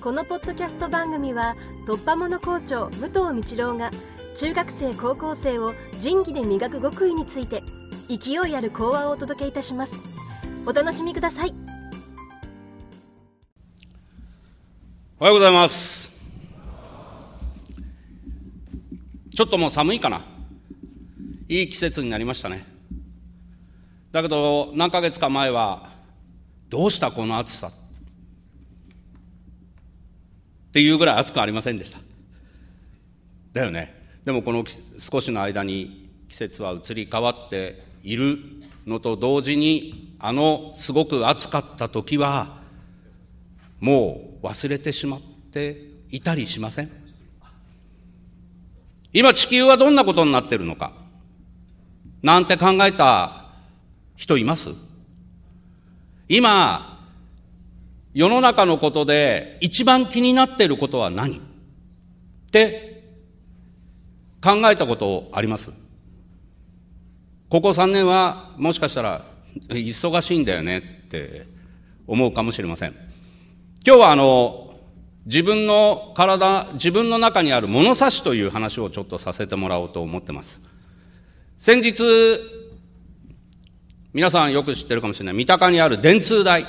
このポッドキャスト番組は突破者校長武藤道郎が中学生高校生を仁義で磨く極意について勢いある講話をお届けいたします。お楽しみください。おはようございます。ちょっともう寒いかな。いい季節になりましたね。だけど何ヶ月か前はどうしたこの暑さっていうぐらい暑くありませんでした。だよね。でもこの少しの間に季節は移り変わっているのと同時にあのすごく暑かった時はもう忘れてしまっていたりしません？今地球はどんなことになってるのか？なんて考えた人います？今世の中のことで一番気になっていることは何？って考えたことあります？ここ3年はもしかしたら忙しいんだよねって思うかもしれません。今日はあの、自分の体、自分の中にある物差しという話をちょっとさせてもらおうと思ってます。先日、皆さんよく知ってるかもしれない、三鷹にある電通大。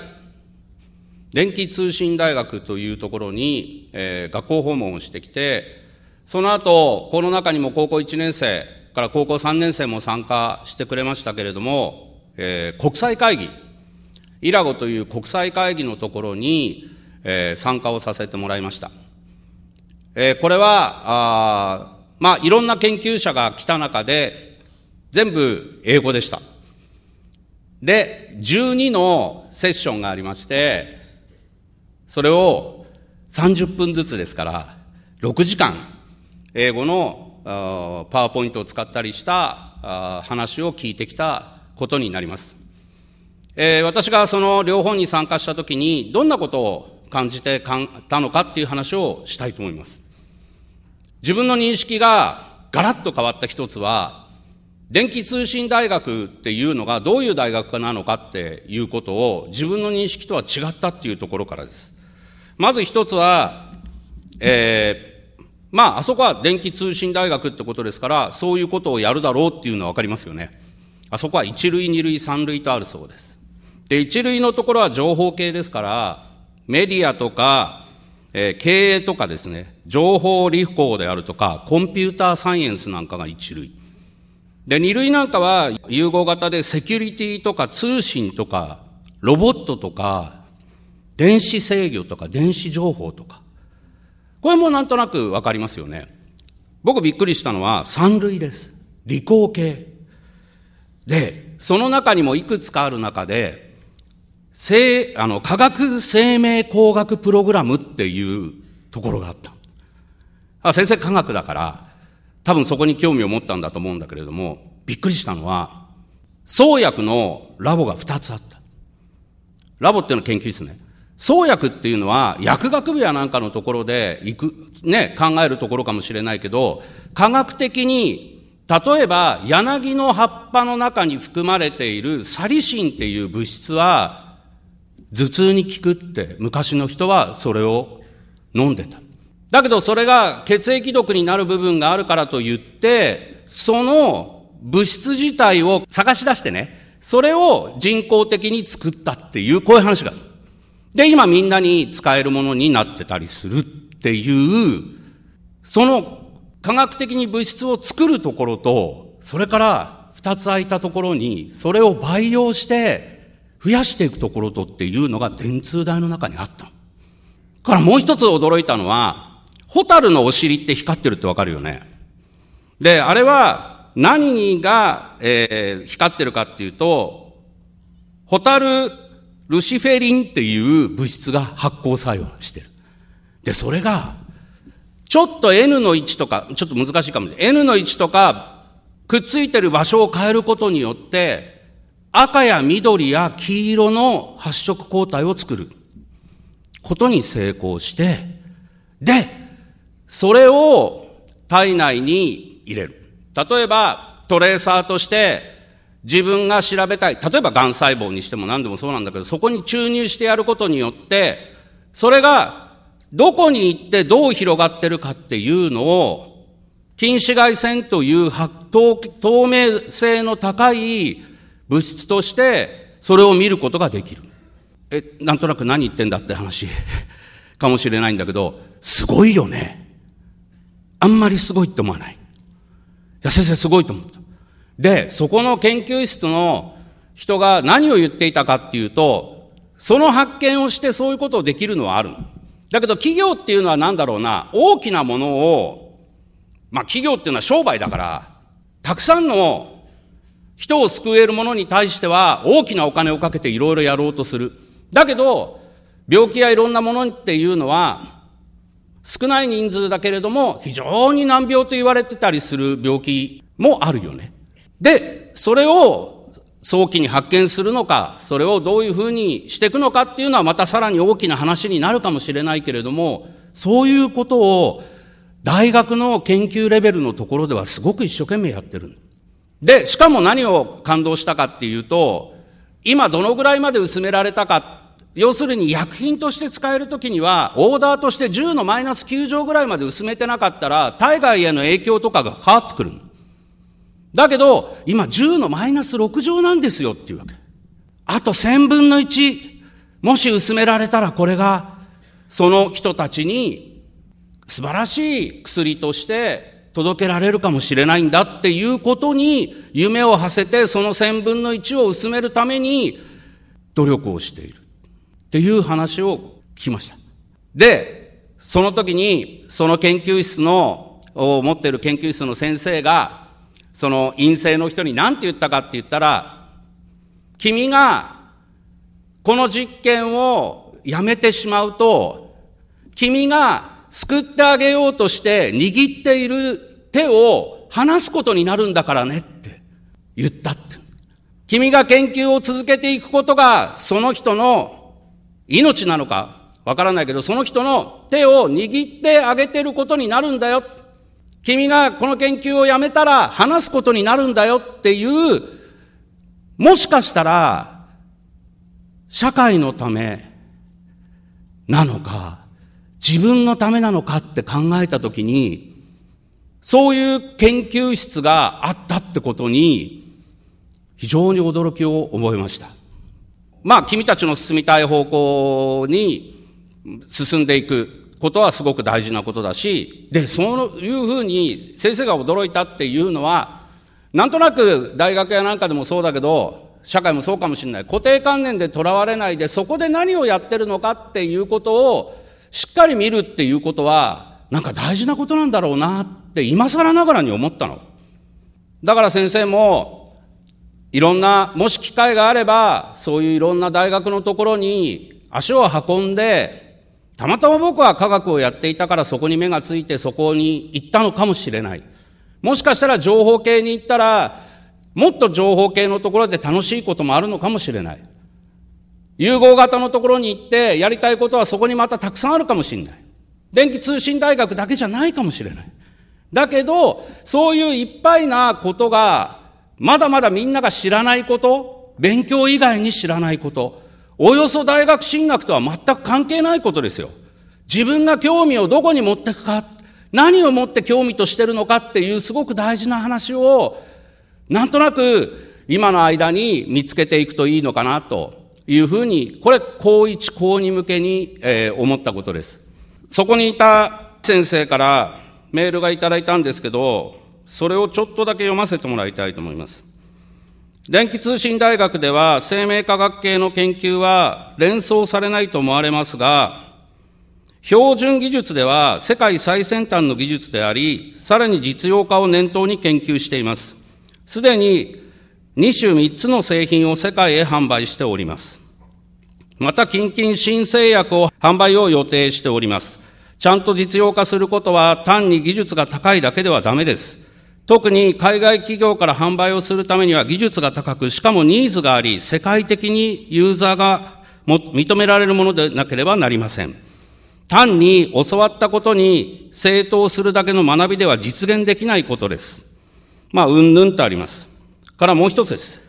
電気通信大学というところに、えー、学校訪問をしてきて、その後、この中にも高校1年生から高校3年生も参加してくれましたけれども、えー、国際会議、イラゴという国際会議のところに、えー、参加をさせてもらいました。えー、これは、あまあ、いろんな研究者が来た中で、全部英語でした。で、12のセッションがありまして、それを30分ずつですから、6時間、英語のパワーポイントを使ったりした話を聞いてきたことになります。えー、私がその両方に参加したときに、どんなことを感じてかんたのかっていう話をしたいと思います。自分の認識がガラッと変わった一つは、電気通信大学っていうのがどういう大学なのかっていうことを自分の認識とは違ったっていうところからです。まず一つは、えー、まあ、あそこは電気通信大学ってことですから、そういうことをやるだろうっていうのはわかりますよね。あそこは一類、二類、三類とあるそうです。で、一類のところは情報系ですから、メディアとか、えー、経営とかですね、情報理工であるとか、コンピューターサイエンスなんかが一類。で、二類なんかは融合型でセキュリティとか通信とか、ロボットとか、電子制御とか電子情報とか。これもなんとなくわかりますよね。僕びっくりしたのは三類です。理工系。で、その中にもいくつかある中で、生、あの、科学生命工学プログラムっていうところがあった。あ、先生科学だから、多分そこに興味を持ったんだと思うんだけれども、びっくりしたのは、創薬のラボが2つあった。ラボっていうのは研究室ね。創薬っていうのは薬学部やなんかのところで行く、ね、考えるところかもしれないけど、科学的に、例えば柳の葉っぱの中に含まれているサリシンっていう物質は頭痛に効くって昔の人はそれを飲んでた。だけどそれが血液毒になる部分があるからと言って、その物質自体を探し出してね、それを人工的に作ったっていうこういう話がある。で、今みんなに使えるものになってたりするっていう、その科学的に物質を作るところと、それから二つ空いたところに、それを培養して増やしていくところとっていうのが電通大の中にあった。からもう一つ驚いたのは、ホタルのお尻って光ってるってわかるよね。で、あれは何が、えー、光ってるかっていうと、ホタルルシフェリンっていう物質が発光作用してる。で、それが、ちょっと N の位置とか、ちょっと難しいかもしれない。N の位置とか、くっついてる場所を変えることによって、赤や緑や黄色の発色抗体を作ることに成功して、で、それを体内に入れる。例えば、トレーサーとして、自分が調べたい。例えば、癌細胞にしても何でもそうなんだけど、そこに注入してやることによって、それがどこに行ってどう広がってるかっていうのを、近視外線という透明性の高い物質として、それを見ることができる。え、なんとなく何言ってんだって話 かもしれないんだけど、すごいよね。あんまりすごいって思わない。いや、先生すごいと思った。で、そこの研究室の人が何を言っていたかっていうと、その発見をしてそういうことをできるのはある。だけど企業っていうのは何だろうな、大きなものを、まあ企業っていうのは商売だから、たくさんの人を救えるものに対しては大きなお金をかけていろいろやろうとする。だけど、病気やいろんなものっていうのは、少ない人数だけれども、非常に難病と言われてたりする病気もあるよね。で、それを早期に発見するのか、それをどういうふうにしていくのかっていうのはまたさらに大きな話になるかもしれないけれども、そういうことを大学の研究レベルのところではすごく一生懸命やってる。で、しかも何を感動したかっていうと、今どのぐらいまで薄められたか、要するに薬品として使えるときには、オーダーとして10のマイナス9乗ぐらいまで薄めてなかったら、体外への影響とかが変わってくる。だけど、今10のマイナス6乗なんですよっていうわけ。あと1000分の1、もし薄められたらこれが、その人たちに素晴らしい薬として届けられるかもしれないんだっていうことに夢を馳せてその1000分の1を薄めるために努力をしているっていう話を聞きました。で、その時にその研究室の、を持っている研究室の先生がその陰性の人に何て言ったかって言ったら、君がこの実験をやめてしまうと、君が救ってあげようとして握っている手を離すことになるんだからねって言ったって。君が研究を続けていくことがその人の命なのかわからないけど、その人の手を握ってあげてることになるんだよ。君がこの研究をやめたら話すことになるんだよっていう、もしかしたら、社会のためなのか、自分のためなのかって考えたときに、そういう研究室があったってことに、非常に驚きを覚えました。まあ、君たちの進みたい方向に進んでいく。ことはすごく大事なことだし、で、そういうふうに先生が驚いたっていうのは、なんとなく大学やなんかでもそうだけど、社会もそうかもしれない。固定観念でとらわれないで、そこで何をやってるのかっていうことをしっかり見るっていうことは、なんか大事なことなんだろうなって今更ながらに思ったの。だから先生も、いろんな、もし機会があれば、そういういろんな大学のところに足を運んで、たまたま僕は科学をやっていたからそこに目がついてそこに行ったのかもしれない。もしかしたら情報系に行ったら、もっと情報系のところで楽しいこともあるのかもしれない。融合型のところに行ってやりたいことはそこにまたたくさんあるかもしれない。電気通信大学だけじゃないかもしれない。だけど、そういういっぱいなことが、まだまだみんなが知らないこと、勉強以外に知らないこと、およそ大学進学とは全く関係ないことですよ。自分が興味をどこに持っていくか、何をもって興味としてるのかっていうすごく大事な話を、なんとなく今の間に見つけていくといいのかなというふうに、これ、高一、高二向けに、えー、思ったことです。そこにいた先生からメールがいただいたんですけど、それをちょっとだけ読ませてもらいたいと思います。電気通信大学では生命科学系の研究は連想されないと思われますが、標準技術では世界最先端の技術であり、さらに実用化を念頭に研究しています。すでに2種3つの製品を世界へ販売しております。また、近々新製薬を販売を予定しております。ちゃんと実用化することは単に技術が高いだけではダメです。特に海外企業から販売をするためには技術が高く、しかもニーズがあり、世界的にユーザーが認められるものでなければなりません。単に教わったことに正当するだけの学びでは実現できないことです。まあ、うんぬんとあります。からもう一つです。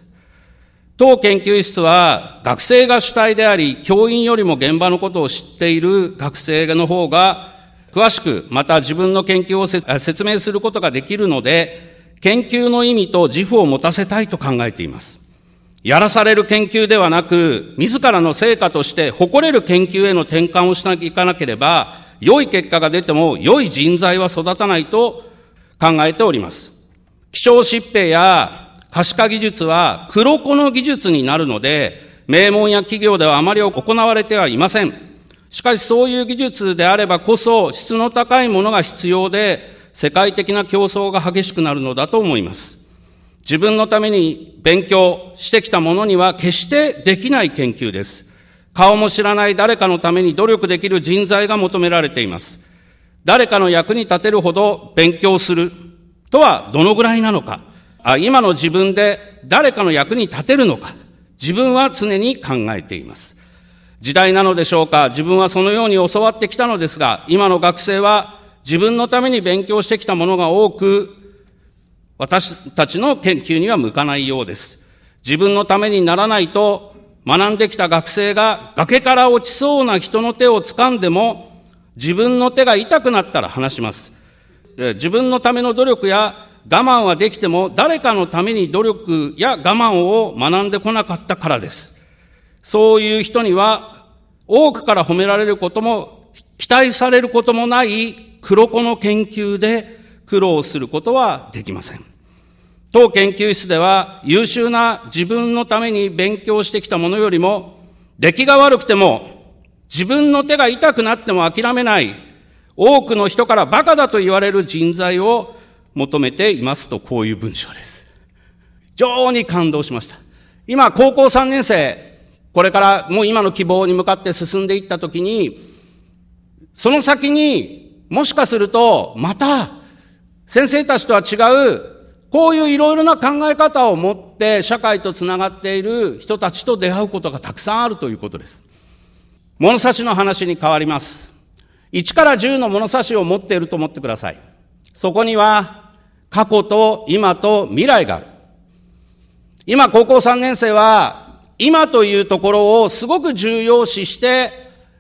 当研究室は学生が主体であり、教員よりも現場のことを知っている学生の方が詳しく、また自分の研究を説明することができるので、研究の意味と自負を持たせたいと考えています。やらされる研究ではなく、自らの成果として誇れる研究への転換をしなきゃいかなければ、良い結果が出ても良い人材は育たないと考えております。気象疾病や可視化技術は黒子の技術になるので、名門や企業ではあまり行われてはいません。しかしそういう技術であればこそ質の高いものが必要で、世界的な競争が激しくなるのだと思います。自分のために勉強してきたものには決してできない研究です。顔も知らない誰かのために努力できる人材が求められています。誰かの役に立てるほど勉強するとはどのぐらいなのか。あ今の自分で誰かの役に立てるのか、自分は常に考えています。時代なのでしょうか、自分はそのように教わってきたのですが、今の学生は自分のために勉強してきたものが多く、私たちの研究には向かないようです。自分のためにならないと学んできた学生が崖から落ちそうな人の手を掴んでも自分の手が痛くなったら話します。自分のための努力や我慢はできても誰かのために努力や我慢を学んでこなかったからです。そういう人には多くから褒められることも期待されることもない黒子の研究で苦労することはできません。当研究室では優秀な自分のために勉強してきたものよりも出来が悪くても自分の手が痛くなっても諦めない多くの人からバカだと言われる人材を求めていますと、こういう文章です。非常に感動しました。今、高校3年生、これからもう今の希望に向かって進んでいったときに、その先にもしかすると、また、先生たちとは違う、こういういろいろな考え方を持って社会とつながっている人たちと出会うことがたくさんあるということです。物差しの話に変わります。1から10の物差しを持っていると思ってください。そこには過去と今と未来がある。今高校3年生は今というところをすごく重要視して、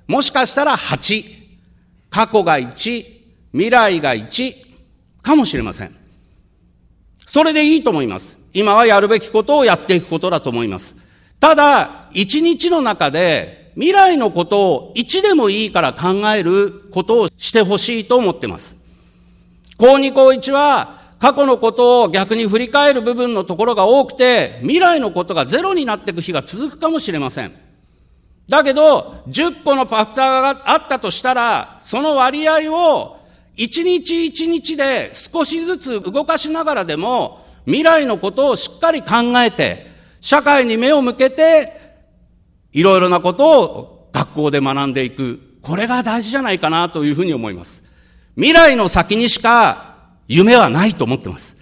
もしかしたら8、過去が1、未来が1かもしれません。それでいいと思います。今はやるべきことをやっていくことだと思います。ただ、一日の中で未来のことを1でもいいから考えることをしてほしいと思ってます。高2高1は過去のことを逆に振り返る部分のところが多くて、未来のことがゼロになっていく日が続くかもしれません。だけど、10個のファクターがあったとしたら、その割合を一日一日で少しずつ動かしながらでも、未来のことをしっかり考えて、社会に目を向けて、いろいろなことを学校で学んでいく。これが大事じゃないかなというふうに思います。未来の先にしか夢はないと思ってます。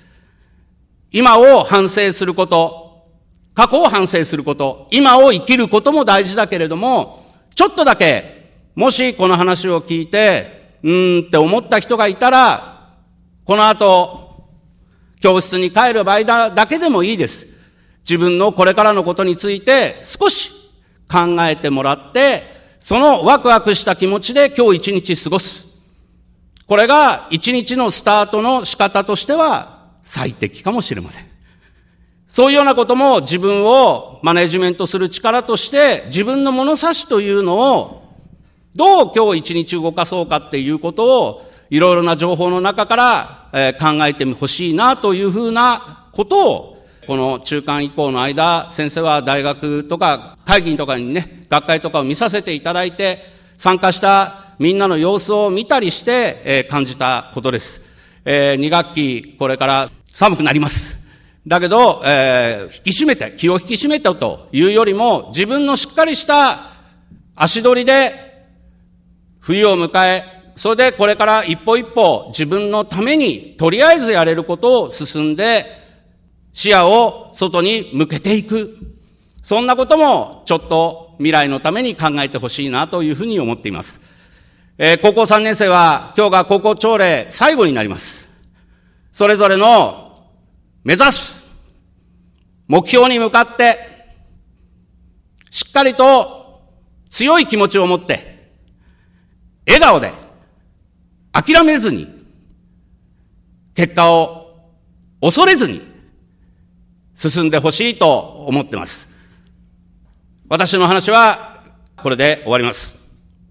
今を反省すること、過去を反省すること、今を生きることも大事だけれども、ちょっとだけ、もしこの話を聞いて、うーんって思った人がいたら、この後、教室に帰る場合だだけでもいいです。自分のこれからのことについて少し考えてもらって、そのワクワクした気持ちで今日一日過ごす。これが一日のスタートの仕方としては最適かもしれません。そういうようなことも自分をマネジメントする力として自分の物差しというのをどう今日一日動かそうかっていうことをいろいろな情報の中から考えてほしいなというふうなことをこの中間以降の間先生は大学とか会議とかにね学会とかを見させていただいて参加したみんなの様子を見たりして、え、感じたことです。えー、2学期、これから寒くなります。だけど、えー、引き締めて、気を引き締めてというよりも、自分のしっかりした足取りで、冬を迎え、それでこれから一歩一歩自分のために、とりあえずやれることを進んで、視野を外に向けていく。そんなことも、ちょっと未来のために考えてほしいなというふうに思っています。えー、高校3年生は今日が高校朝礼最後になります。それぞれの目指す目標に向かってしっかりと強い気持ちを持って、笑顔で、諦めずに、結果を恐れずに進んでほしいと思ってます。私の話はこれで終わります。